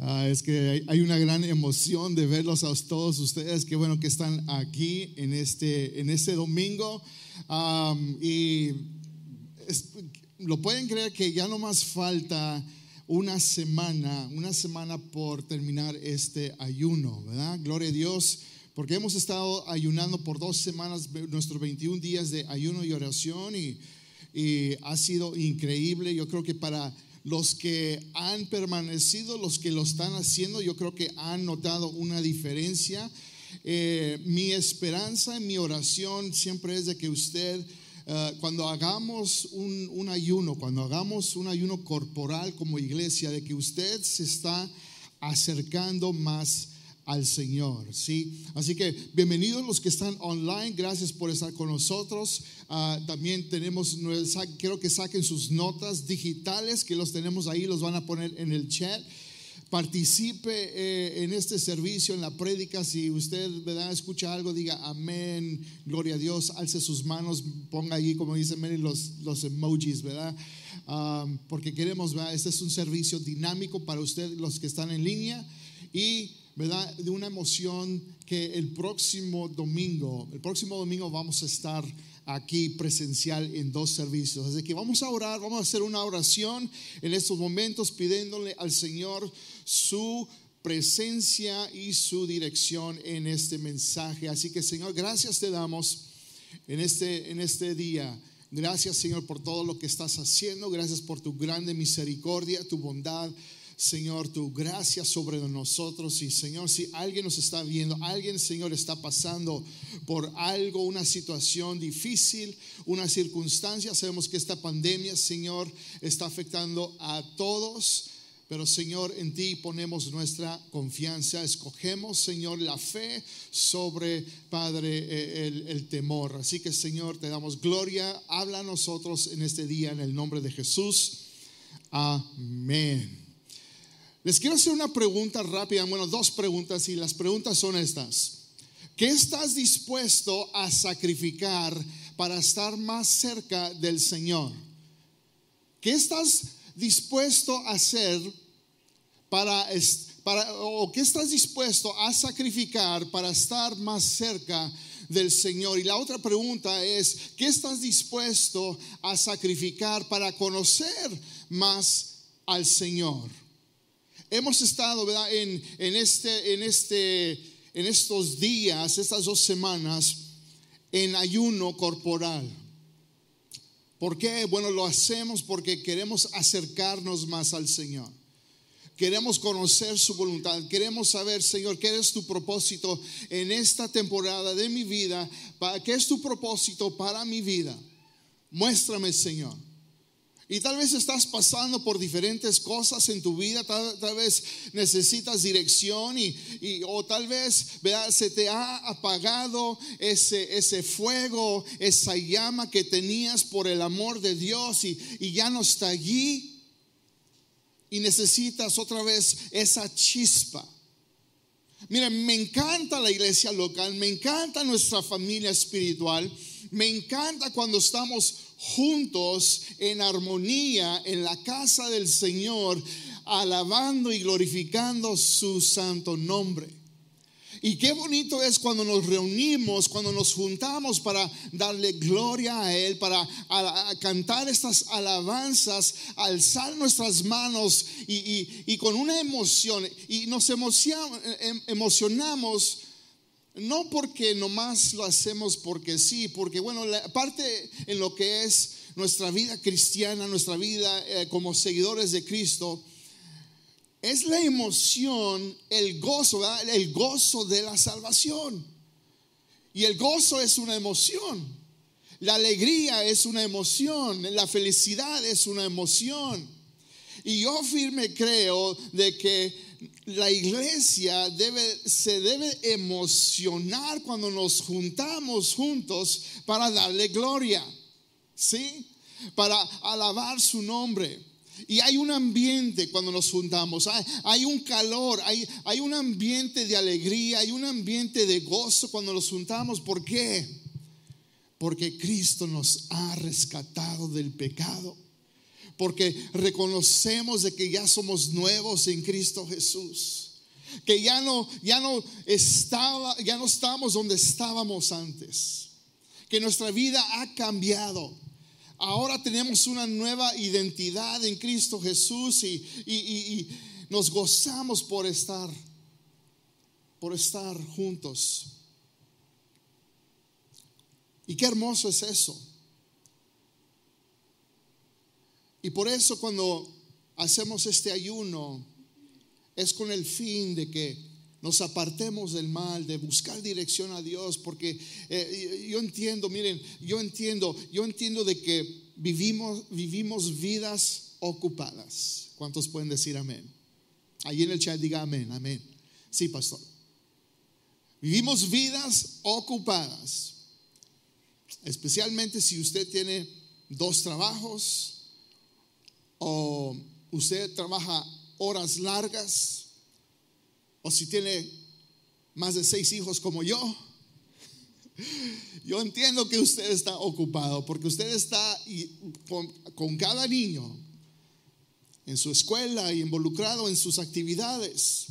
Ah, es que hay, una gran emoción de verlos a todos ustedes. Qué bueno que están aquí en este, en este domingo. y lo pueden creer que ya no más falta una semana, una semana por terminar este ayuno, ¿verdad? Gloria a Dios, porque hemos estado ayunando por dos semanas, nuestros 21 días de ayuno y oración, y, y ha sido increíble. Yo creo que para los que han permanecido, los que lo están haciendo, yo creo que han notado una diferencia. Eh, mi esperanza, mi oración siempre es de que usted, eh, cuando hagamos un, un, ayuno, cuando hagamos un ayuno corporal como iglesia, de que usted se está acercando más al Señor, ¿sí? Así que bienvenidos los que están online, gracias por estar con nosotros. Ah, también tenemos, quiero que saquen sus notas digitales, que los tenemos ahí, los van a poner en el chat. Participe eh, en este servicio, en la prédica. Si usted ¿verdad? escucha algo, diga amén, gloria a Dios, alce sus manos, ponga ahí, como dice Mary, los, los emojis, ¿verdad? Ah, porque queremos, ¿verdad? Este es un servicio dinámico para usted, los que están en línea. Y ¿verdad? De una emoción que el próximo domingo, el próximo domingo vamos a estar aquí presencial en dos servicios. Así que vamos a orar, vamos a hacer una oración en estos momentos pidiéndole al Señor su presencia y su dirección en este mensaje. Así que Señor, gracias te damos en este, en este día. Gracias Señor por todo lo que estás haciendo. Gracias por tu grande misericordia, tu bondad. Señor, tu gracia sobre nosotros. Y Señor, si alguien nos está viendo, alguien, Señor, está pasando por algo, una situación difícil, una circunstancia, sabemos que esta pandemia, Señor, está afectando a todos. Pero Señor, en ti ponemos nuestra confianza. Escogemos, Señor, la fe sobre, Padre, eh, el, el, temor. Así que, Señor, te damos gloria. Habla a nosotros en este día en el nombre de Jesús. Amén. Les quiero hacer una pregunta rápida, bueno, dos preguntas y las preguntas son estas. ¿Qué estás dispuesto a sacrificar para estar más cerca del Señor? ¿Qué estás dispuesto a hacer para, o qué estás dispuesto a sacrificar para estar más cerca del Señor? Y la otra pregunta es, ¿qué estás dispuesto a sacrificar para conocer más al Señor? Hemos estado. En, en, este, en, este, en estos días, estas dos semanas, en ayuno corporal. ¿Por qué? Bueno, lo hacemos porque queremos acercarnos más al Señor. Queremos conocer su voluntad. Queremos saber, Señor, qué es tu propósito en esta temporada de mi vida. ¿Qué es tu propósito para mi vida? Muéstrame, Señor. Y tal vez estás pasando por diferentes cosas en tu vida, tal, vez necesitas dirección y, o tal vez se te ha apagado ese, ese fuego, esa llama que tenías por el amor de Dios y, y ya no está allí. Y necesitas otra vez esa chispa. Miren, me encanta la iglesia local, me encanta nuestra familia espiritual, me encanta cuando estamos juntos en armonía en la casa del Señor, alabando y glorificando su santo nombre. Y qué bonito es cuando nos reunimos, cuando nos juntamos para darle gloria a Él, para cantar estas alabanzas, alzar nuestras manos y, con una emoción. Y nos em, emocionamos no porque nomás lo hacemos porque sí, porque bueno, la parte en lo que es nuestra vida cristiana, nuestra vida eh, como seguidores de Cristo, es la emoción, el gozo, el gozo de la salvación. Y el gozo es una emoción. La alegría es una emoción, la felicidad es una emoción. Y yo firme creo de que la iglesia se debe emocionar cuando nos juntamos juntos para darle gloria, ¿sí? Para alabar su nombre. Y hay un ambiente cuando nos juntamos, hay, un calor, hay, hay un ambiente de alegría, hay un ambiente de gozo cuando nos juntamos. ¿Por qué? Porque Cristo nos ha rescatado del pecado porque reconocemos de que ya somos nuevos en Cristo Jesús. Que ya no ya no estaba ya no estamos donde estábamos antes. Que nuestra vida ha cambiado. Ahora tenemos una nueva identidad en Cristo Jesús y, y nos gozamos por estar por estar juntos. Y qué hermoso es eso. Y por eso cuando hacemos este ayuno es con el fin de que nos apartemos del mal, de buscar dirección a Dios, porque eh, yo entiendo, miren, yo entiendo, yo entiendo de que vivimos, vivimos vidas ocupadas. ¿Cuántos pueden decir amén? Ahí en el chat diga amén, amén. Sí, pastor. Vivimos vidas ocupadas, especialmente si usted tiene dos trabajos, o usted trabaja horas largas, o si tiene más de seis hijos como yo, yo entiendo que usted está ocupado porque usted está con, cada niño en su escuela y involucrado en sus actividades.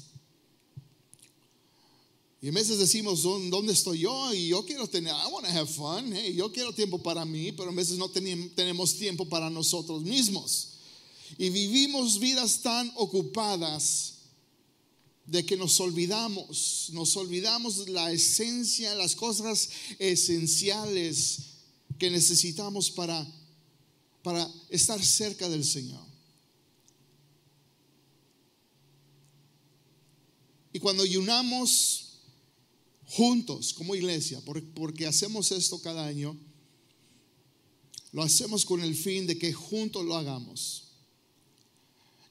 Y a veces decimos, ¿dónde estoy yo? Y yo quiero tener, I want to have fun, yo quiero tiempo para mí, pero a veces no tenemos tiempo para nosotros mismos. Y vivimos vidas tan ocupadas de que nos olvidamos, nos olvidamos la esencia, las cosas esenciales que necesitamos para, para estar cerca del Señor. Y cuando ayunamos juntos como iglesia, porque hacemos esto cada año, lo hacemos con el fin de que juntos lo hagamos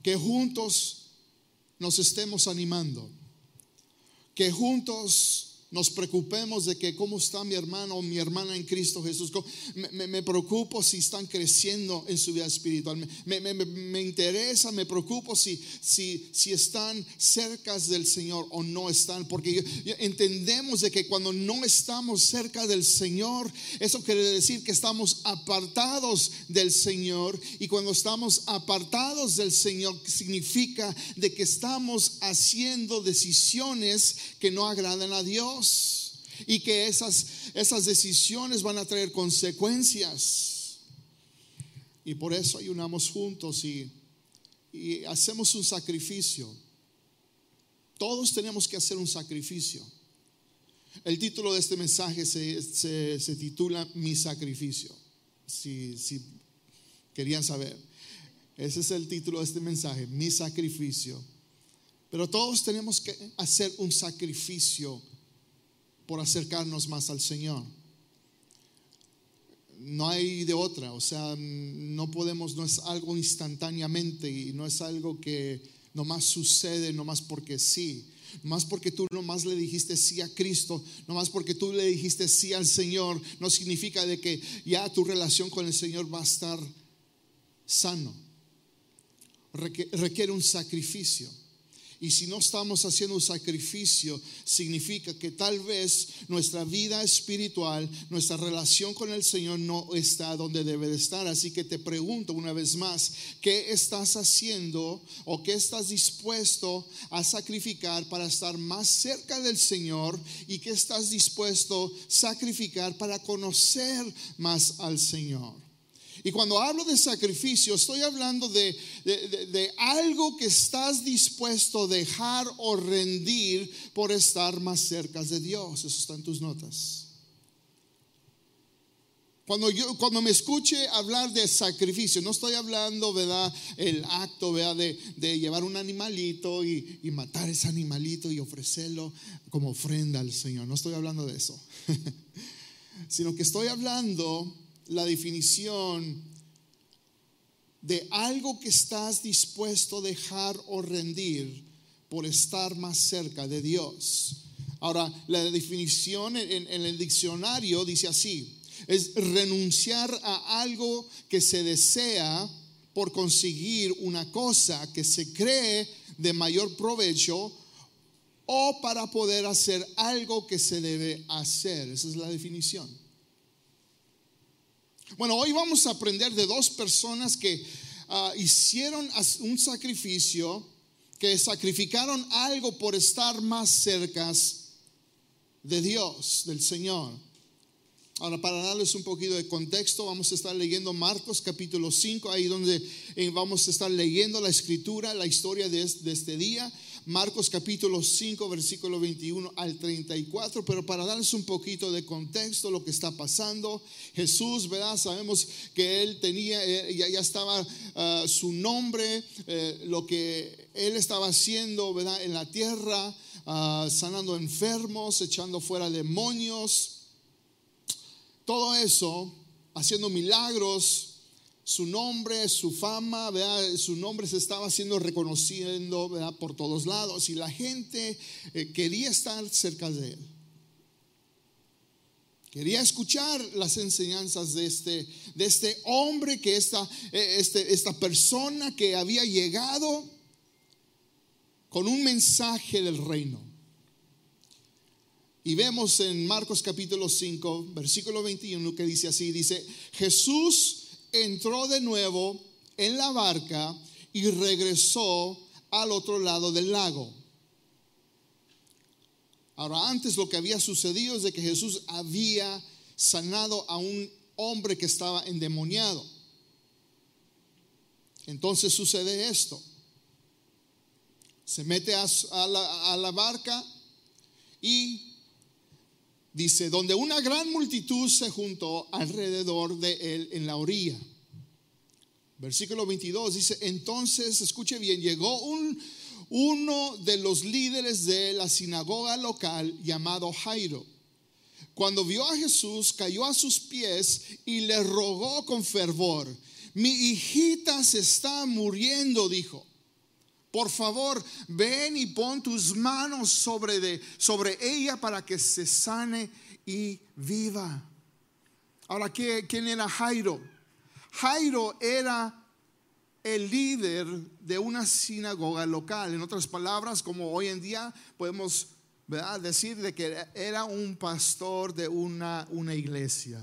que juntos nos estemos animando, que juntos nos preocupemos de que cómo está mi hermano o mi hermana en Cristo Jesús. Me, preocupo si están creciendo en su vida espiritual. Me, interesa, me preocupo si, si, si están cerca del Señor o no están. Porque entendemos de que cuando no estamos cerca del Señor, eso quiere decir que estamos apartados del Señor. Y cuando estamos apartados del Señor, significa de que estamos haciendo decisiones que no agradan a Dios y que esas, esas decisiones van a traer consecuencias. Y por eso ayunamos juntos y, y hacemos un sacrificio. Todos tenemos que hacer un sacrificio. El título de este mensaje se, se, titula Mi sacrificio. Si, si querían saber. Ese es el título de este mensaje, Mi sacrificio. Pero todos tenemos que hacer un sacrificio por acercarnos más al Señor. No hay de otra, o sea, no podemos, no es algo instantáneamente y no es algo que nomás sucede, nomás porque sí. Nomás porque tú nomás le dijiste sí a Cristo, nomás porque tú le dijiste sí al Señor, no significa de que ya tu relación con el Señor va a estar sano. Requiere un sacrificio. Y si no estamos haciendo un sacrificio, significa que tal vez nuestra vida espiritual, nuestra relación con el Señor no está donde debe de estar. Así que te pregunto una vez más, ¿qué estás haciendo o qué estás dispuesto a sacrificar para estar más cerca del Señor? ¿Y qué estás dispuesto a sacrificar para conocer más al Señor? Y cuando hablo de sacrificio, estoy hablando de, de, algo que estás dispuesto a dejar o rendir por estar más cerca de Dios. Eso está en tus notas. Cuando, yo, cuando me escuche hablar de sacrificio, no estoy hablando, ¿verdad? El acto, ¿verdad? De, de llevar un animalito y, y, matar ese animalito y ofrecerlo como ofrenda al Señor. No estoy hablando de eso. Sino que estoy hablando la definición de algo que estás dispuesto a dejar o rendir por estar más cerca de Dios. Ahora, la definición en, el diccionario dice así, es renunciar a algo que se desea por conseguir una cosa que se cree de mayor provecho o para poder hacer algo que se debe hacer. Esa es la definición. Bueno, hoy vamos a aprender de dos personas que ah, hicieron un sacrificio, que sacrificaron algo por estar más cerca de Dios, del Señor. Ahora, para darles un poquito de contexto, vamos a estar leyendo Marcos capítulo 5, ahí donde eh, vamos a estar leyendo la escritura, la historia de, este día. Marcos capítulo 5, versículo 21 al 34, pero para darles un poquito de contexto, lo que está pasando, Jesús, ¿verdad? Sabemos que él tenía, eh, ya, ya estaba ah, su nombre, eh, lo que él estaba haciendo, ¿verdad? En la tierra, ah, sanando enfermos, echando fuera demonios todo eso, haciendo milagros, su nombre, su fama, su nombre se estaba siendo reconociendo por todos lados y la gente eh, quería estar cerca de él. Quería escuchar las enseñanzas de este, de este hombre, que esta, eh, este, esta persona que había llegado con un mensaje del reino. Y vemos en Marcos capítulo 5, versículo 21, que dice así, dice, Jesús entró de nuevo en la barca y regresó al otro lado del lago. Ahora, antes lo que había sucedido es de que Jesús había sanado a un hombre que estaba endemoniado. Entonces sucede esto. Se mete a, a la barca y dice, donde una gran multitud se juntó alrededor de él en la orilla. Versículo 22 dice, entonces, escuche bien, llegó un, uno de los líderes de la sinagoga local llamado Jairo. Cuando vio a Jesús, cayó a sus pies y le rogó con fervor, mi hijita se está muriendo, dijo por favor, ven y pon tus manos sobre, de, sobre ella para que se sane y viva. Ahora, ¿quién era Jairo? Jairo era el líder de una sinagoga local. En otras palabras, como hoy en día podemos decir de que era un pastor de una, una iglesia.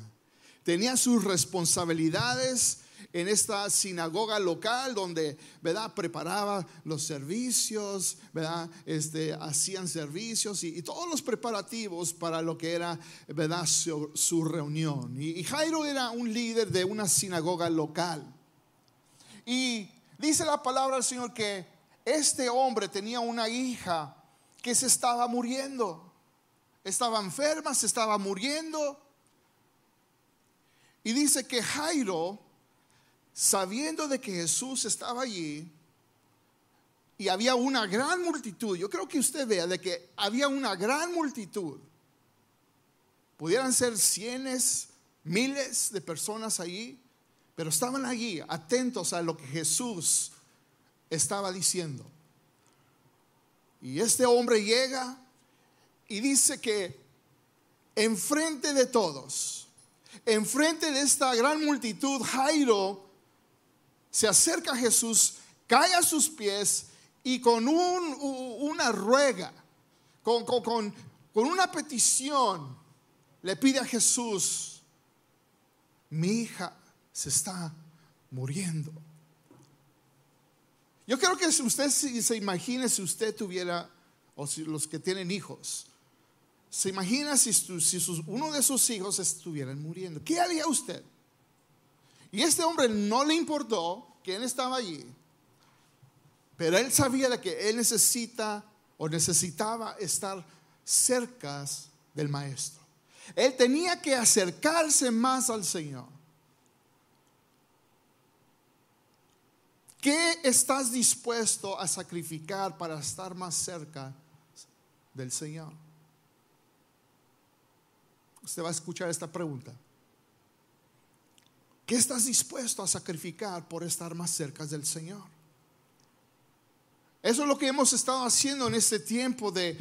Tenía sus responsabilidades en esta sinagoga local donde, ¿verdad? Preparaba los servicios, ¿verdad? Este, hacían servicios y, todos los preparativos para lo que era, ¿verdad? Su, reunión. Y, y Jairo era un líder de una sinagoga local. Y dice la palabra del Señor que este hombre tenía una hija que se estaba muriendo. Estaba enferma, se estaba muriendo. Y dice que Jairo sabiendo de que Jesús estaba allí y había una gran multitud, yo creo que usted vea de que había una gran multitud, pudieran ser cientos, miles de personas allí, pero estaban allí atentos a lo que Jesús estaba diciendo. Y este hombre llega y dice que enfrente de todos, enfrente de esta gran multitud, Jairo se acerca a Jesús, cae a sus pies y con una ruega, con, con una petición, le pide a Jesús, mi hija se está muriendo. Yo creo que si usted se imagine si usted tuviera, o si los que tienen hijos, se imagina si, si uno de sus hijos estuvieran muriendo. ¿Qué haría usted? Y este hombre no le importó que él estaba allí, pero él sabía de que él necesita o necesitaba estar cerca del maestro. Él tenía que acercarse más al Señor. ¿Qué estás dispuesto a sacrificar para estar más cerca del Señor? Usted va a escuchar esta pregunta. ¿Qué estás dispuesto a sacrificar por estar más cerca del Señor? Eso es lo que hemos estado haciendo en este tiempo de,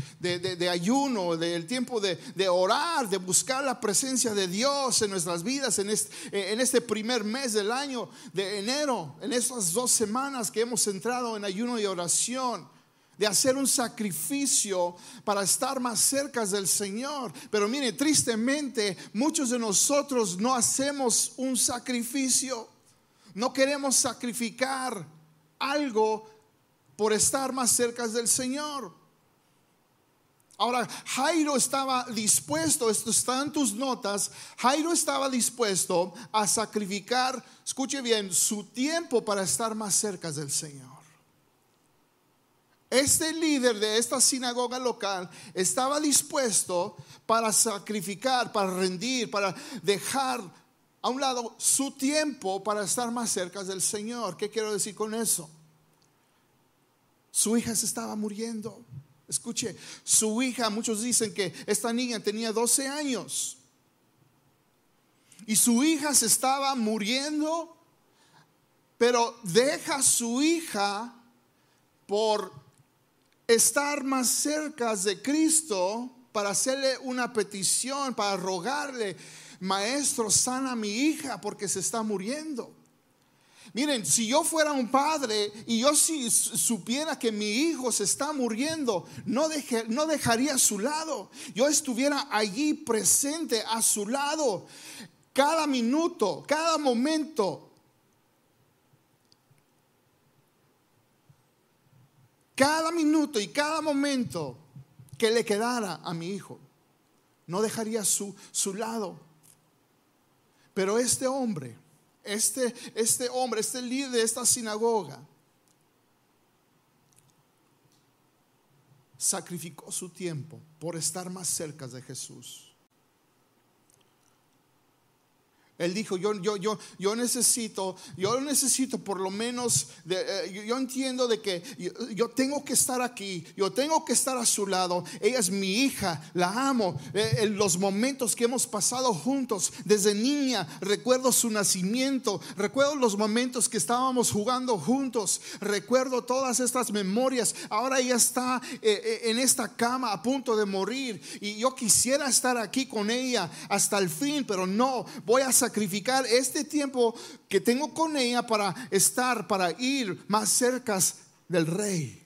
ayuno, del tiempo de, orar, de buscar la presencia de Dios en nuestras vidas, en este, en este primer mes del año de enero, en estas dos semanas que hemos entrado en ayuno y oración de hacer un sacrificio para estar más cerca del Señor. Pero mire, tristemente, muchos de nosotros no hacemos un sacrificio. No queremos sacrificar algo por estar más cerca del Señor. Ahora, Jairo estaba dispuesto, esto está en tus notas, Jairo estaba dispuesto a sacrificar, escuche bien, su tiempo para estar más cerca del Señor. Este líder de esta sinagoga local estaba dispuesto para sacrificar, para rendir, para dejar a un lado su tiempo para estar más cerca del Señor. ¿Qué quiero decir con eso? Su hija se estaba muriendo. Escuche, su hija, muchos dicen que esta niña tenía 12 años. Y su hija se estaba muriendo, pero deja a su hija por estar más cerca de Cristo para hacerle una petición, para rogarle, maestro, sana mi hija porque se está muriendo. Miren, si yo fuera un padre y yo si supiera que mi hijo se está muriendo, no, no dejaría a su lado. Yo estuviera allí presente a su lado cada minuto, cada momento. Cada minuto y cada momento que le quedara a mi hijo, no dejaría su, su lado. Pero este hombre este, este hombre, este líder de esta sinagoga, sacrificó su tiempo por estar más cerca de Jesús. Él dijo, yo, yo, yo, yo necesito, yo necesito por lo menos, eh, yo, entiendo de que yo, tengo que estar aquí, yo tengo que estar a su lado. Ella es mi hija, la amo. Eh, en los momentos que hemos pasado juntos, desde niña, recuerdo su nacimiento, recuerdo los momentos que estábamos jugando juntos, recuerdo todas estas memorias. Ahora ella está eh, en esta cama a punto de morir y yo quisiera estar aquí con ella hasta el fin, pero no, voy a sacar sacrificar este tiempo que tengo con ella para estar, para ir más cerca del rey.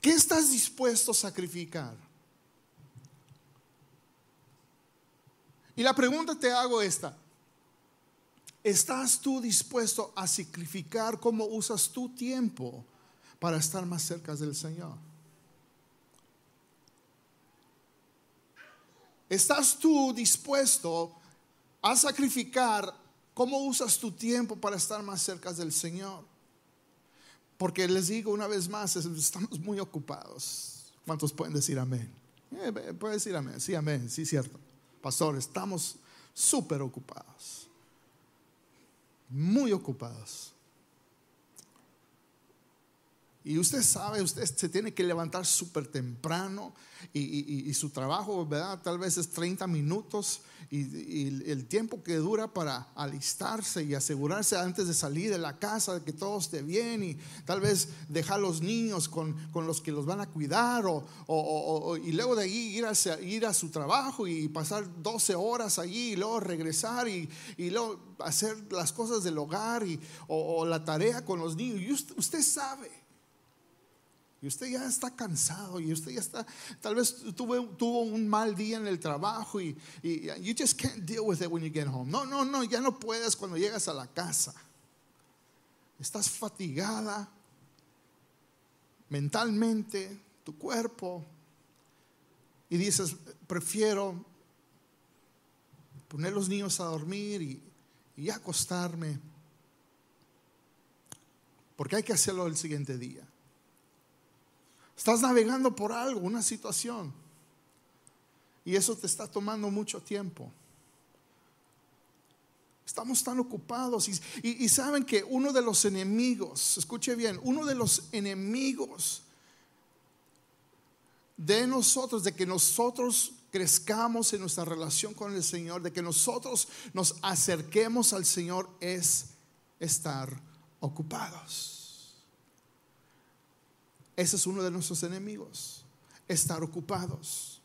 ¿Qué estás dispuesto a sacrificar? Y la pregunta te hago esta. ¿Estás tú dispuesto a sacrificar cómo usas tu tiempo para estar más cerca del Señor? ¿Estás tú dispuesto a sacrificar cómo usas tu tiempo para estar más cerca del Señor? Porque les digo una vez más, estamos muy ocupados. ¿Cuántos pueden decir amén? Eh, puede decir amén, sí, amén, sí, cierto. Pastor, estamos súper ocupados. Muy ocupados. Y usted sabe, usted se tiene que levantar súper temprano y, su trabajo, ¿verdad? Tal vez es 30 minutos y, el tiempo que dura para alistarse y asegurarse antes de salir de la casa de que todo esté bien y tal vez dejar los niños con, los que los van a cuidar o, y luego de allí ir a, ir a su trabajo y pasar 12 horas allí y luego regresar y, luego hacer las cosas del hogar y, o, la tarea con los niños. Y usted sabe y usted ya está cansado y usted ya está, tal vez tuvo, un mal día en el trabajo y, y you just can't deal with it when you get home. No, no, no, ya no puedes cuando llegas a la casa. Estás fatigada mentalmente, tu cuerpo, y dices, prefiero poner los niños a dormir y, y acostarme, porque hay que hacerlo el siguiente día. Estás navegando por algo, una situación. Y eso te está tomando mucho tiempo. Estamos tan ocupados y, saben que uno de los enemigos, escuche bien, uno de los enemigos de nosotros, de que nosotros crezcamos en nuestra relación con el Señor, de que nosotros nos acerquemos al Señor, es estar ocupados. Ese es uno de nuestros enemigos, estar ocupados.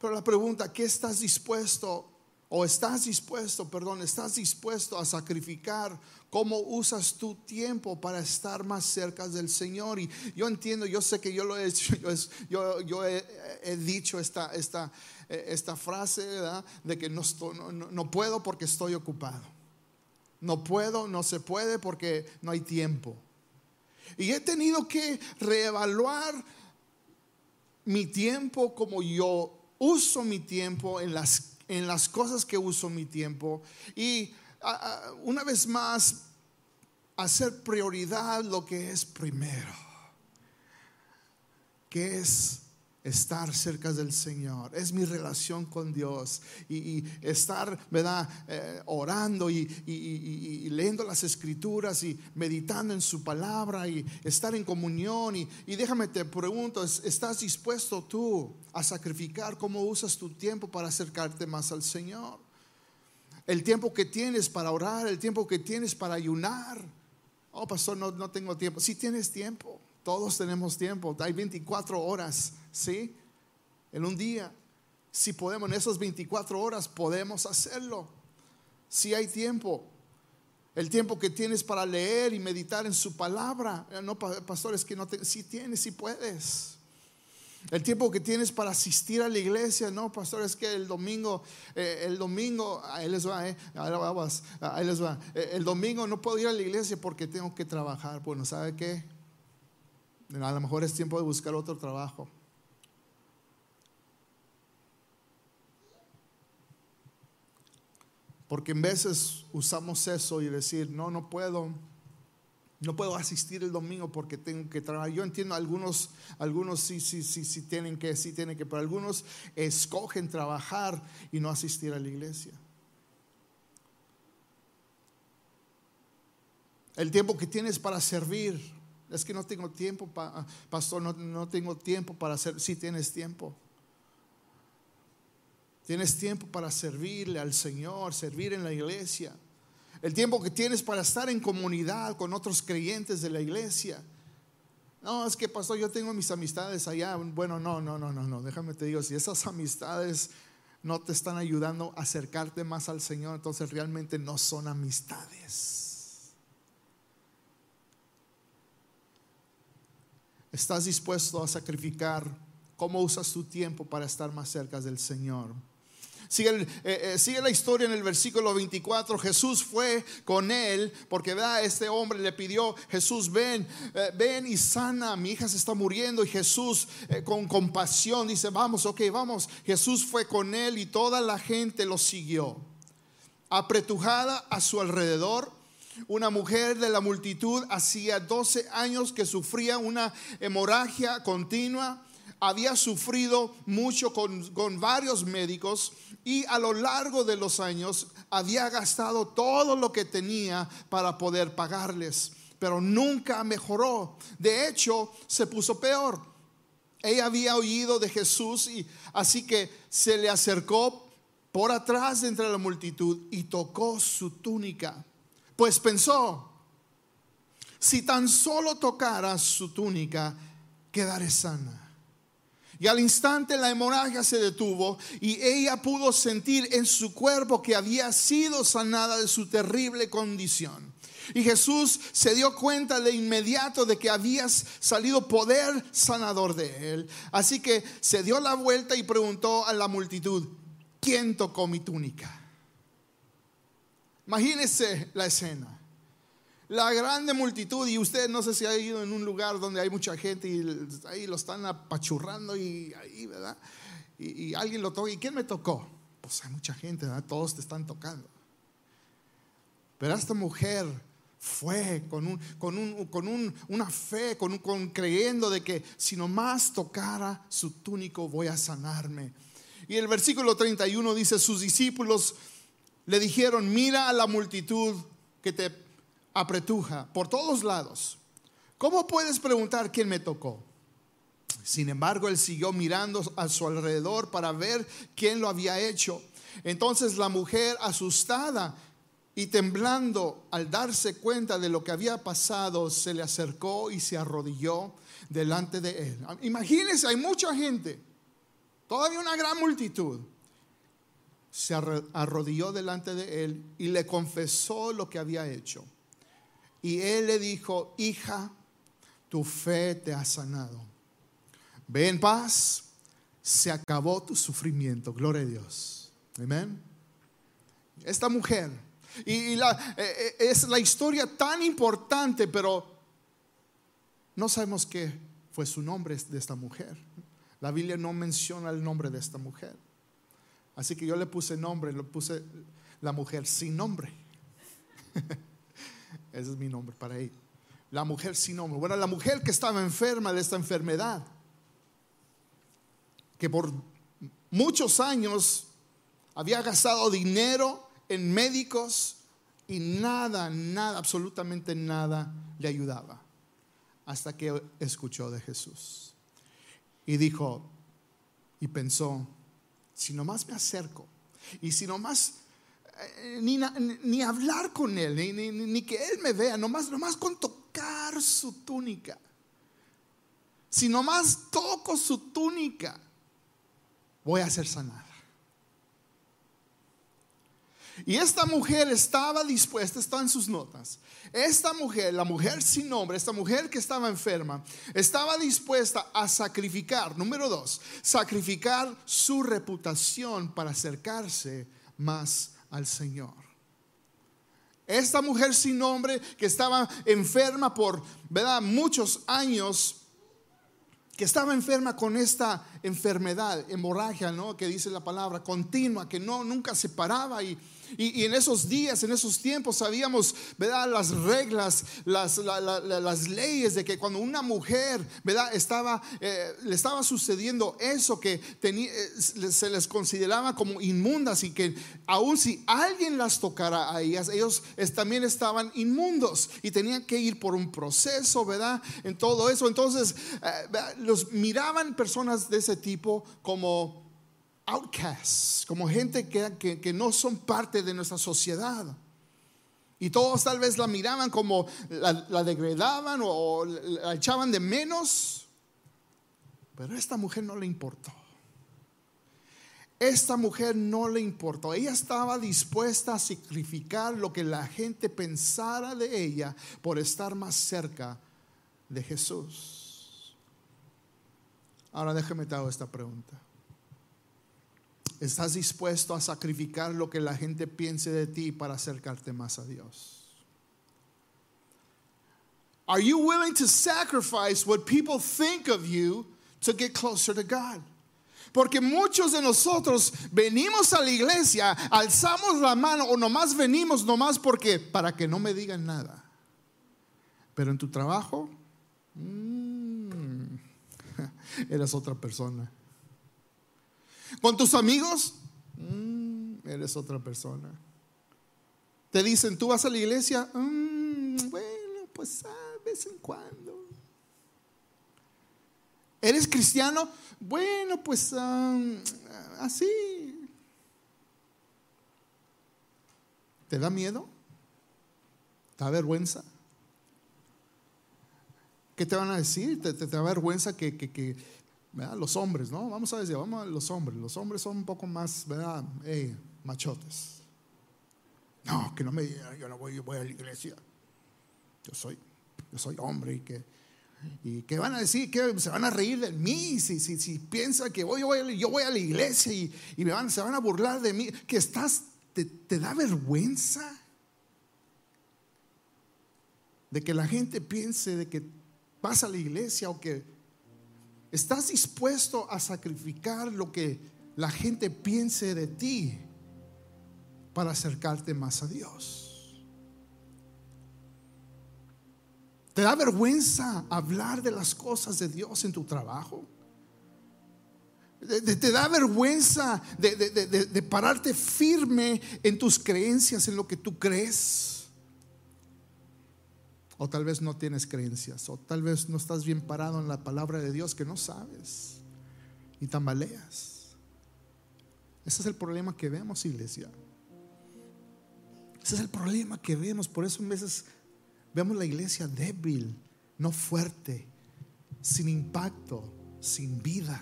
Pero la pregunta, ¿qué estás dispuesto o estás dispuesto, perdón, estás dispuesto a sacrificar cómo usas tu tiempo para estar más cerca del Señor. Y yo entiendo, yo sé que yo lo he hecho, yo, he, dicho esta, esta frase de que no, no, no puedo porque estoy ocupado. No puedo, no se puede porque no hay tiempo. Y he tenido que reevaluar mi tiempo como yo uso mi tiempo en las en las cosas que uso mi tiempo. Y una vez más hacer prioridad lo que es primero, que es estar cerca del Señor, es mi relación con Dios y, estar, ¿verdad? Eh, orando y, leyendo las escrituras y meditando en su palabra y estar en comunión. Y, déjame te pregunto, ¿estás dispuesto tú a sacrificar cómo usas tu tiempo para acercarte más al Señor? El tiempo que tienes para orar, el tiempo que tienes para ayunar. Oh, pastor, no, no tengo tiempo. Si tienes tiempo. Todos tenemos tiempo, hay 24 horas, ¿sí? En un día. Si podemos, en esas 24 horas podemos hacerlo. Si hay tiempo. El tiempo que tienes para leer y meditar en su palabra. Eh, no, pastores, que no te, si tienes, si puedes. El tiempo que tienes para asistir a la iglesia, no, pastor, es que el domingo, eh, el domingo, ahí les va, eh, ahí les va. El domingo no puedo ir a la iglesia porque tengo que trabajar. Bueno, ¿sabe qué? A lo mejor es tiempo de buscar otro trabajo. Porque en veces usamos eso y decir, no, no puedo, no puedo asistir el domingo porque tengo que trabajar. Yo entiendo algunos, algunos sí, sí, sí, sí tienen que, sí tienen que, pero algunos escogen trabajar y no asistir a la iglesia. El tiempo que tienes para servir es que no tengo tiempo, pastor, no, tengo tiempo para hacer. Si tienes tiempo. Tienes tiempo para servirle al Señor, servir en la iglesia. El tiempo que tienes para estar en comunidad con otros creyentes de la iglesia. No, es que pastor, yo tengo mis amistades allá. Bueno, no, no, no, no, no. Déjame te digo, si esas amistades no te están ayudando a acercarte más al Señor, entonces realmente no son amistades. ¿Estás dispuesto a sacrificar? ¿Cómo usas tu tiempo para estar más cerca del Señor? Sigue, eh, eh, sigue, la historia en el versículo 24. Jesús fue con él porque ¿verdad? este hombre le pidió, Jesús, ven, eh, ven y sana, mi hija se está muriendo. Y Jesús con compasión dice, vamos, ok, vamos. Jesús fue con él y toda la gente lo siguió. Apretujada a su alrededor, una mujer de la multitud hacía 12 años que sufría una hemorragia continua. Había sufrido mucho con, con, varios médicos y a lo largo de los años había gastado todo lo que tenía para poder pagarles, pero nunca mejoró. De hecho, se puso peor. Ella había oído de Jesús y así que se le acercó por atrás de entre la multitud y tocó su túnica pues pensó, si tan solo tocara su túnica, quedaré sana. Y al instante la hemorragia se detuvo y ella pudo sentir en su cuerpo que había sido sanada de su terrible condición. Y Jesús se dio cuenta de inmediato de que había salido poder sanador de él. Así que se dio la vuelta y preguntó a la multitud, ¿quién tocó mi túnica? Imagínese la escena. La grande multitud, y usted no sé si ha ido en un lugar donde hay mucha gente y ahí lo están apachurrando y ahí, ¿verdad? Y, alguien lo toca. ¿Y quién me tocó? Pues hay mucha gente, ¿verdad? Todos te están tocando. Pero esta mujer fue con, un, con, un, con un, una fe, con, con creyendo de que si nomás tocara su túnico voy a sanarme. Y el versículo 31 dice, sus discípulos le dijeron, mira a la multitud que te apretuja por todos lados. ¿Cómo puedes preguntar quién me tocó? Sin embargo, él siguió mirando a su alrededor para ver quién lo había hecho. Entonces la mujer, asustada y temblando al darse cuenta de lo que había pasado, se le acercó y se arrodilló delante de él. Imagínense, hay mucha gente, todavía una gran multitud se arrodilló delante de él y le confesó lo que había hecho. Y él le dijo, hija, tu fe te ha sanado. Ve en paz, se acabó tu sufrimiento. Gloria a Dios. Amén. Esta mujer, y, la, eh, eh, es la historia tan importante, pero no sabemos qué fue su nombre de esta mujer. La Biblia no menciona el nombre de esta mujer. Así que yo le puse nombre, le puse la mujer sin nombre. Ese es mi nombre para ella. La mujer sin nombre. Bueno, la mujer que estaba enferma de esta enfermedad, que por muchos años había gastado dinero en médicos y nada, nada, absolutamente nada le ayudaba. Hasta que escuchó de Jesús. Y dijo, y pensó, si nomás me acerco y si nomás eh, ni, ni, hablar con él, ni, ni, que él me vea, nomás, nomás con tocar su túnica. Si nomás toco su túnica, voy a ser sanada. Y esta mujer estaba dispuesta, está en sus notas. Esta mujer, la mujer sin nombre, esta mujer que estaba enferma, estaba dispuesta a sacrificar, número dos, sacrificar su reputación para acercarse más al Señor. Esta mujer sin nombre que estaba enferma por, ¿verdad? Muchos años, que estaba enferma con esta enfermedad, hemorragia, ¿no? Que dice la palabra, continua, que no, nunca se paraba y y, en esos días, en esos tiempos, sabíamos, ¿verdad? Las reglas, las, las leyes de que cuando una mujer, ¿verdad? Estaba, eh, le estaba sucediendo eso que tenía, eh, se les consideraba como inmundas y que aun si alguien las tocara a ellas, ellos también estaban inmundos y tenían que ir por un proceso, ¿verdad? En todo eso. Entonces, eh, los miraban personas de ese tipo como outcasts, como gente que, que, no son parte de nuestra sociedad. Y todos tal vez la miraban como la, degradaban o, la echaban de menos. Pero a esta mujer no le importó. Esta mujer no le importó. Ella estaba dispuesta a sacrificar lo que la gente pensara de ella por estar más cerca de Jesús. Ahora déjeme te hago esta pregunta. ¿Estás dispuesto a sacrificar lo que la gente piense de ti para acercarte más a Dios? Are you willing to sacrifice what people think of you to get closer to God? Porque muchos de nosotros venimos a la iglesia, alzamos la mano o nomás venimos nomás porque para que no me digan nada. Pero en tu trabajo, mmm, eres otra persona. Con tus amigos, mm, eres otra persona. Te dicen, ¿tú vas a la iglesia? Mm, bueno, pues a vez en cuando. ¿Eres cristiano? Bueno, pues así. ¿Te da miedo? ¿Te da vergüenza? ¿Qué te van a decir? ¿Te, da vergüenza que, que los hombres, ¿no? Vamos a decir, vamos a los hombres. Los hombres son un poco más, ¿verdad? machotes. No, que no me yo no voy, yo voy a la iglesia. Yo soy, yo soy hombre y que, y que van a decir, que se van a reír de mí si, si, si piensan que voy, yo, voy, yo voy a la iglesia y, y me van, se van a burlar de mí. Que estás, te, te da vergüenza de que la gente piense de que vas a la iglesia o que ¿Estás dispuesto a sacrificar lo que la gente piense de ti para acercarte más a Dios? ¿Te da vergüenza hablar de las cosas de Dios en tu trabajo? ¿Te da vergüenza de, pararte firme en tus creencias, en lo que tú crees? O tal vez no tienes creencias, o tal vez no estás bien parado en la palabra de Dios que no sabes y tambaleas. Ese es el problema que vemos, iglesia. Ese es el problema que vemos. Por eso a veces vemos la iglesia débil, no fuerte, sin impacto, sin vida.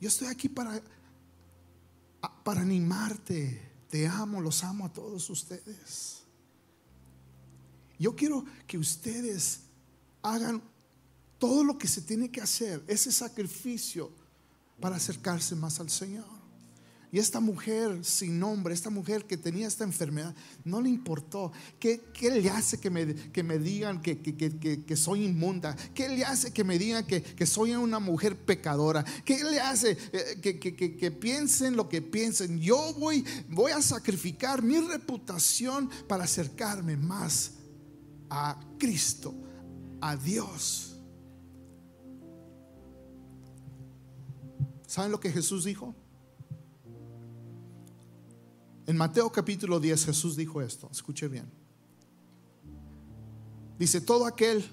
Yo estoy aquí para para animarte. Te amo, los amo a todos ustedes. Yo quiero que ustedes hagan todo lo que se tiene que hacer, ese sacrificio para acercarse más al Señor. Y esta mujer sin nombre, esta mujer que tenía esta enfermedad, no le importó. ¿Qué, le hace que me, que me digan que, que, soy inmunda? ¿Qué le hace que me digan que, soy una mujer pecadora? ¿Qué le hace eh, que, piensen lo que piensen? Yo voy, voy a sacrificar mi reputación para acercarme más a Cristo, a Dios. ¿Saben lo que Jesús dijo? En Mateo capítulo 10 Jesús dijo esto, escuche bien. Dice, todo aquel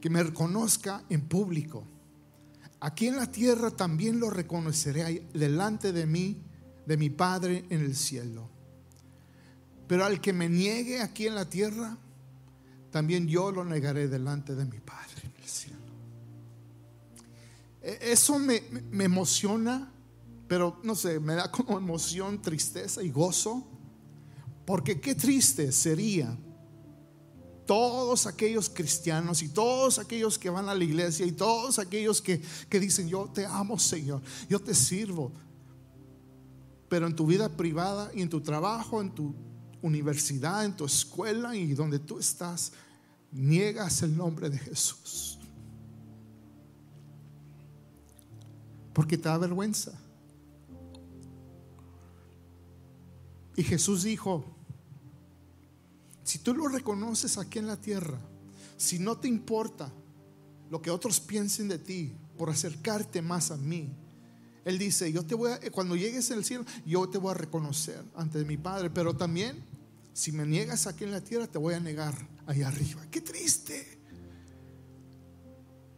que me reconozca en público, aquí en la tierra también lo reconoceré delante de mí, de mi Padre en el cielo. Pero al que me niegue aquí en la tierra, también yo lo negaré delante de mi Padre en el cielo. E, eso me, me emociona pero no sé, me da como emoción, tristeza y gozo, porque qué triste sería todos aquellos cristianos y todos aquellos que van a la iglesia y todos aquellos que, que dicen, yo te amo Señor, yo te sirvo, pero en tu vida privada y en tu trabajo, en tu universidad, en tu escuela y donde tú estás, niegas el nombre de Jesús. Porque te da vergüenza. Y Jesús dijo, si tú lo reconoces aquí en la tierra, si no te importa lo que otros piensen de ti por acercarte más a mí, Él dice, yo te voy a, cuando llegues el cielo, yo te voy a reconocer ante mi Padre, pero también si me niegas aquí en la tierra, te voy a negar allá arriba. Qué triste.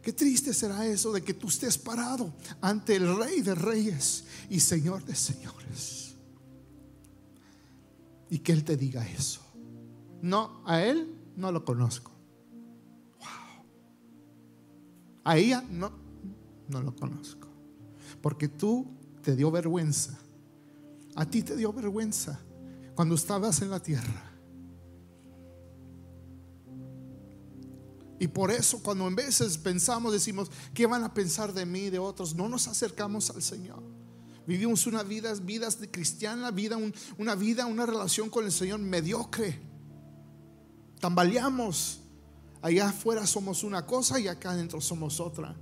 Qué triste será eso de que tú estés parado ante el Rey de Reyes y Señor de Señores y que Él te diga eso. No, a Él no lo conozco. A ella no, no lo conozco. Porque tú te dio vergüenza. A ti te dio vergüenza cuando estabas en la tierra. Y por eso cuando en veces pensamos, decimos, ¿qué van a pensar de mí, de otros? No nos acercamos al Señor. Vivimos una vida, vidas cristiana, vida, una vida, una relación con el Señor mediocre. Tambaleamos. Allá afuera somos una cosa y acá adentro somos otra.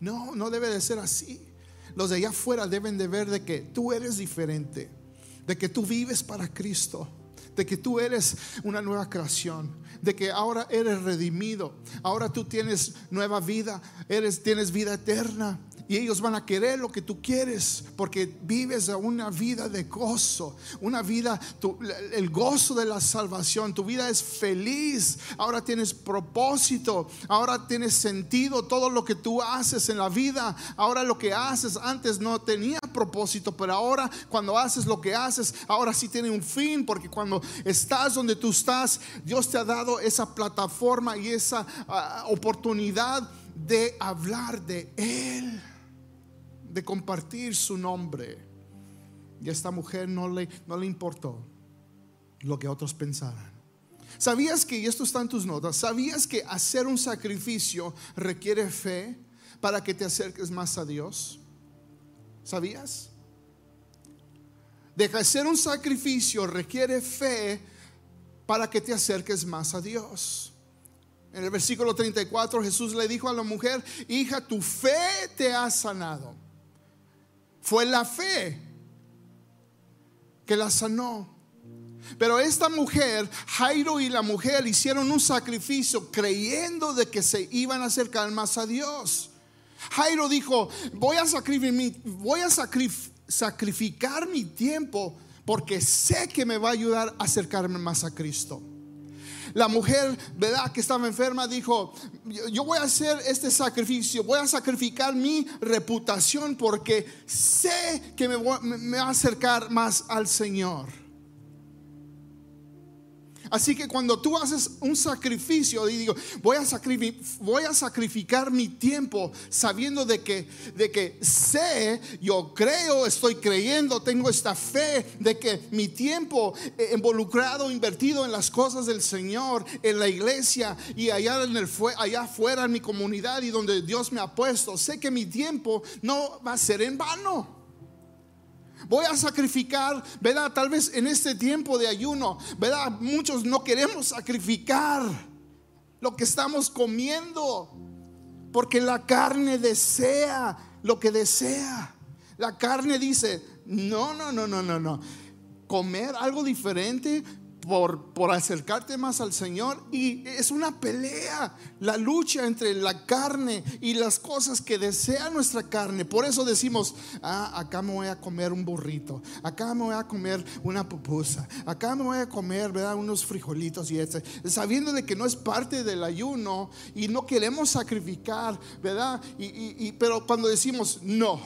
No, no debe de ser así. Los de allá afuera deben de ver de que tú eres diferente, de que tú vives para Cristo, de que tú eres una nueva creación, de que ahora eres redimido, ahora tú tienes nueva vida, eres tienes vida eterna. Y ellos van a querer lo que tú quieres porque vives una vida de gozo, una vida, el gozo de la salvación. Tu vida es feliz. Ahora tienes propósito. Ahora tienes sentido todo lo que tú haces en la vida. Ahora lo que haces antes no tenía propósito, pero ahora cuando haces lo que haces, ahora sí tiene un fin porque cuando estás donde tú estás, Dios te ha dado esa plataforma y esa ah, oportunidad de hablar de Él de compartir su nombre. Y a esta mujer no le, no le importó lo que otros pensaran. ¿Sabías que, y esto está en tus notas, sabías que hacer un sacrificio requiere fe para que te acerques más a Dios? ¿Sabías? De hacer un sacrificio requiere fe para que te acerques más a Dios. En el versículo 34 Jesús le dijo a la mujer, hija, tu fe te ha sanado fue la fe que la sanó. Pero esta mujer, Jairo y la mujer hicieron un sacrificio creyendo de que se iban a acercar más a Dios. Jairo dijo, voy a sacrificar voy a sacrificar mi tiempo porque sé que me va a ayudar a acercarme más a Cristo. La mujer, ¿verdad? Que estaba enferma, dijo, yo voy a hacer este sacrificio, voy a sacrificar mi reputación porque sé que me, va a acercar más al Señor. Así que cuando tú haces un sacrificio y digo, voy a, sacrificar mi tiempo sabiendo de que, de que sé, yo creo, estoy creyendo, tengo esta fe de que mi tiempo eh, involucrado, invertido en las cosas del Señor, en la iglesia y allá, en el, allá afuera en mi comunidad y donde Dios me ha puesto, sé que mi tiempo no va a ser en vano. Voy a sacrificar, ¿verdad? Tal vez en este tiempo de ayuno, ¿verdad? Muchos no queremos sacrificar lo que estamos comiendo, porque la carne desea lo que desea. La carne dice, no, no, no, no, no, no. Comer algo diferente por, acercarte más al Señor. Y es una pelea, la lucha entre la carne y las cosas que desea nuestra carne. Por eso decimos, ah, acá me voy a comer un burrito, acá me voy a comer una pupusa, acá me voy a comer, ¿verdad? Unos frijolitos y este, sabiendo de que no es parte del ayuno y no queremos sacrificar, ¿verdad? Y, pero cuando decimos, no,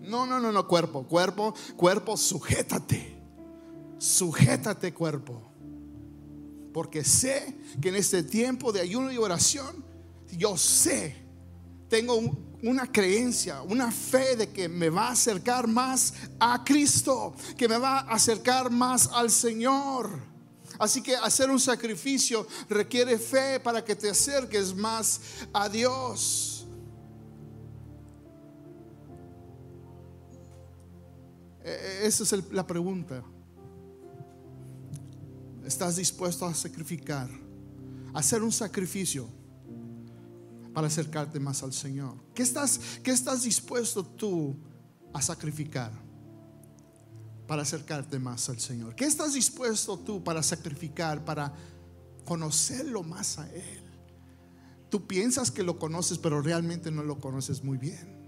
no, no, no, no, cuerpo, cuerpo, cuerpo, sujétate sujétate cuerpo. Porque sé que en este tiempo de ayuno y oración, yo sé, tengo una creencia, una fe de que me va a acercar más a Cristo, que me va a acercar más al Señor. Así que hacer un sacrificio requiere fe para que te acerques más a Dios. E, e, esa es la pregunta. ¿Estás dispuesto a sacrificar? A hacer un sacrificio para acercarte más al Señor. ¿Qué estás, qué estás dispuesto tú a sacrificar para acercarte más al Señor? ¿Qué estás dispuesto tú para sacrificar, para conocerlo más a Él? Tú piensas que lo conoces, pero realmente no lo conoces muy bien.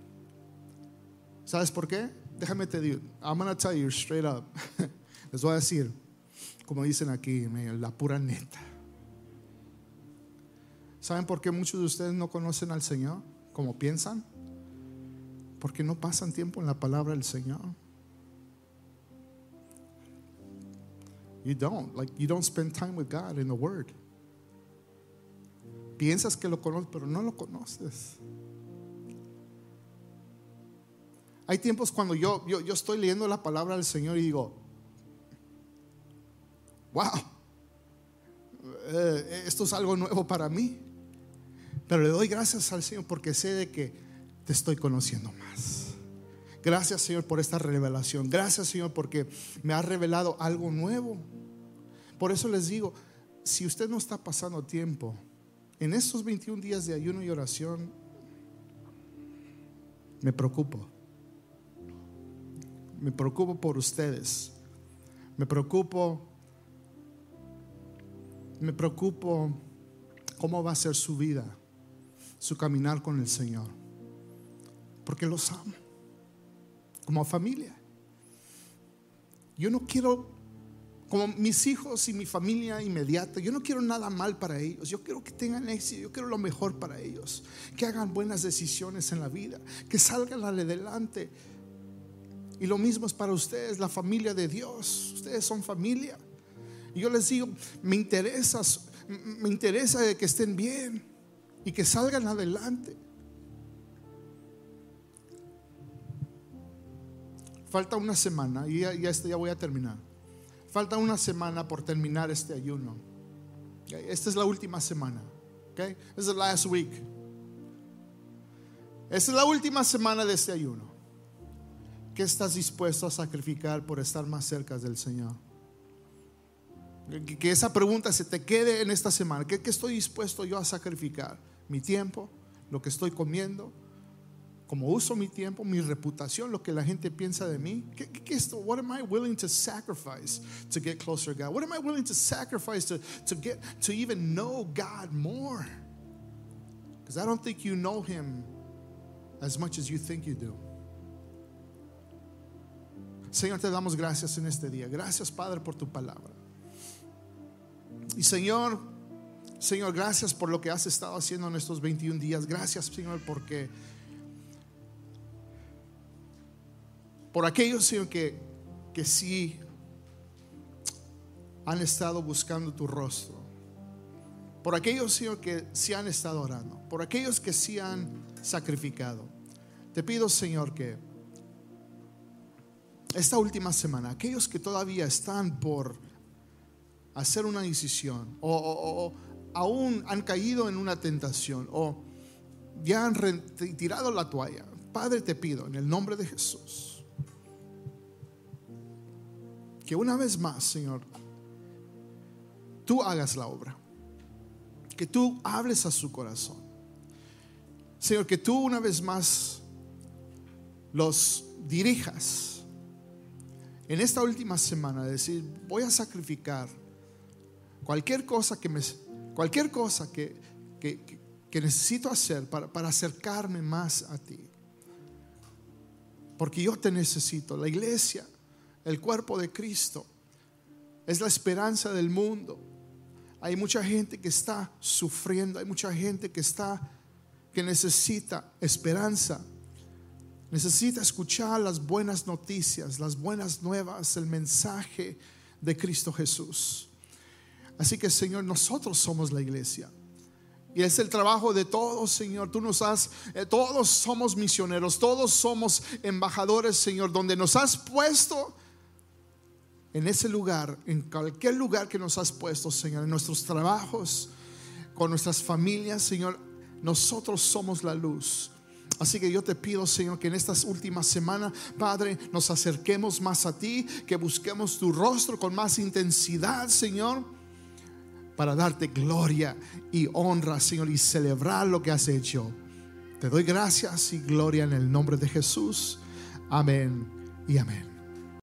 ¿Sabes por qué? Déjame te digo, I'm gonna tell you straight up. Les voy a decir, como dicen aquí, la pura neta. ¿Saben por qué muchos de ustedes no conocen al Señor como piensan? Porque no pasan tiempo en la palabra del Señor. You don't, like you don't spend time with God in the Word. Piensas que lo conoces, pero no lo conoces. Hay tiempos cuando yo, yo, yo estoy leyendo la palabra del Señor y digo, wow, eh, esto es algo nuevo para mí. Pero le doy gracias al Señor porque sé de que te estoy conociendo más. Gracias Señor por esta revelación. Gracias Señor porque me ha revelado algo nuevo. Por eso les digo, si usted no está pasando tiempo en estos 21 días de ayuno y oración, me preocupo. Me preocupo por ustedes. Me preocupo me preocupo cómo va a ser su vida, su caminar con el Señor. Porque los amo, como familia. Yo no quiero, como mis hijos y mi familia inmediata, yo no quiero nada mal para ellos. Yo quiero que tengan éxito, yo quiero lo mejor para ellos. Que hagan buenas decisiones en la vida, que salgan adelante. Y lo mismo es para ustedes, la familia de Dios. Ustedes son familia. Y yo les digo, me interesa, me interesa que estén bien y que salgan adelante. Falta una semana y este, ya voy a terminar. Falta una semana por terminar este ayuno. Esta es la última semana. Okay? This is the last week. Esta es la última semana de este ayuno. ¿Qué estás dispuesto a sacrificar por estar más cerca del Señor? Que esa pregunta se te quede en esta semana. ¿Qué, estoy dispuesto yo a sacrificar? Mi tiempo, lo que estoy comiendo, como uso mi tiempo, mi reputación, lo que la gente piensa de mí. ¿Qué, qué esto? What am I willing to sacrifice to get closer to God? What am I willing to sacrifice to, to get to even know God more? Because I don't think you know Him as much as you think you do. Señor, te damos gracias en este día. Gracias, Padre, por tu palabra. Y Señor, Señor, gracias por lo que has estado haciendo en estos 21 días. Gracias, Señor, porque por aquellos, Señor, que, que sí han estado buscando tu rostro. Por aquellos, Señor, que sí han estado orando. Por aquellos que sí han sacrificado. Te pido, Señor, que esta última semana, aquellos que todavía están por hacer una decisión o, aún han caído en una tentación o ya han retirado la toalla, Padre, te pido en el nombre de Jesús que una vez más, Señor, tú hagas la obra, que tú hables a su corazón. Señor, que tú una vez más los dirijas en esta última semana, decir, voy a sacrificar cualquier cosa que me, cualquier cosa que, que, necesito hacer para, para acercarme más a ti. Porque yo te necesito. La iglesia, el cuerpo de Cristo, es la esperanza del mundo. Hay mucha gente que está sufriendo, hay mucha gente que está que necesita esperanza. Necesita escuchar las buenas noticias, las buenas nuevas, el mensaje de Cristo Jesús. Así que Señor, nosotros somos la iglesia. Y es el trabajo de todos, Señor. Tú nos has, eh, todos somos misioneros, todos somos embajadores, Señor, donde nos has puesto en ese lugar, en cualquier lugar que nos has puesto, Señor, en nuestros trabajos, con nuestras familias, Señor, nosotros somos la luz. Así que yo te pido, Señor, que en estas últimas semanas, Padre, nos acerquemos más a ti, que busquemos tu rostro con más intensidad, Señor, para darte gloria y honra, Señor, y celebrar lo que has hecho. Te doy gracias y gloria en el nombre de Jesús. Amén y amén.